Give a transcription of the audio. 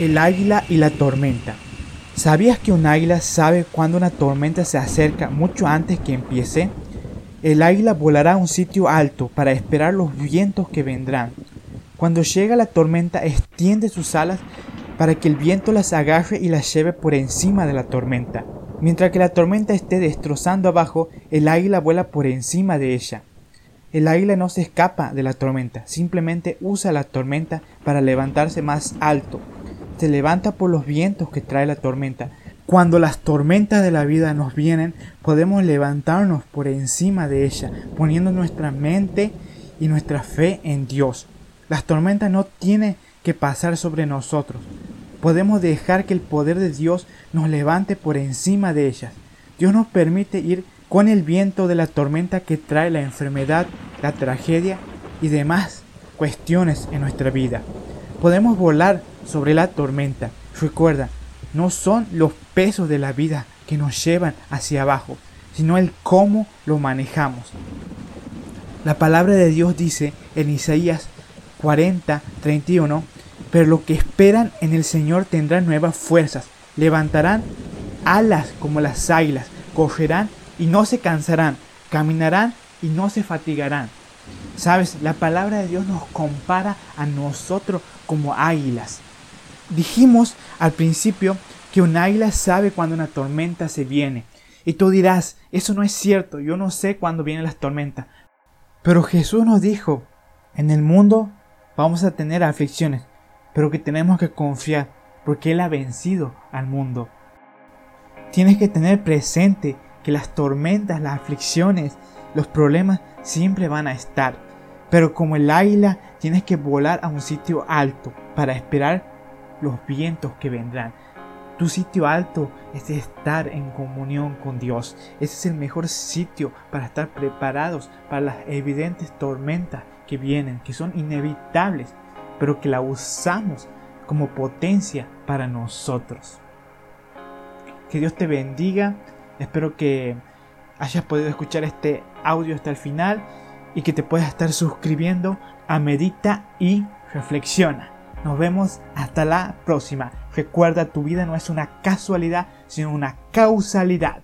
El águila y la tormenta. ¿Sabías que un águila sabe cuando una tormenta se acerca mucho antes que empiece? El águila volará a un sitio alto para esperar los vientos que vendrán. Cuando llega la tormenta extiende sus alas para que el viento las agarre y las lleve por encima de la tormenta. Mientras que la tormenta esté destrozando abajo, el águila vuela por encima de ella. El águila no se escapa de la tormenta, simplemente usa la tormenta para levantarse más alto. Se levanta por los vientos que trae la tormenta. Cuando las tormentas de la vida nos vienen, podemos levantarnos por encima de ella, poniendo nuestra mente y nuestra fe en Dios. Las tormentas no tienen que pasar sobre nosotros. Podemos dejar que el poder de Dios nos levante por encima de ellas. Dios nos permite ir con el viento de la tormenta que trae la enfermedad, la tragedia y demás cuestiones en nuestra vida. Podemos volar sobre la tormenta. Recuerda, no son los pesos de la vida que nos llevan hacia abajo, sino el cómo lo manejamos. La palabra de Dios dice en Isaías 40, 31, pero los que esperan en el Señor tendrán nuevas fuerzas, levantarán alas como las águilas, correrán y no se cansarán, caminarán y no se fatigarán. Sabes, la palabra de Dios nos compara a nosotros como águilas. Dijimos al principio que un águila sabe cuando una tormenta se viene. Y tú dirás, eso no es cierto, yo no sé cuándo vienen las tormentas. Pero Jesús nos dijo, en el mundo vamos a tener aflicciones, pero que tenemos que confiar, porque Él ha vencido al mundo. Tienes que tener presente que las tormentas, las aflicciones, los problemas siempre van a estar. Pero como el águila tienes que volar a un sitio alto para esperar los vientos que vendrán. Tu sitio alto es estar en comunión con Dios. Ese es el mejor sitio para estar preparados para las evidentes tormentas que vienen, que son inevitables, pero que la usamos como potencia para nosotros. Que Dios te bendiga Espero que hayas podido escuchar este audio hasta el final y que te puedas estar suscribiendo a Medita y Reflexiona. Nos vemos hasta la próxima. Recuerda, tu vida no es una casualidad, sino una causalidad.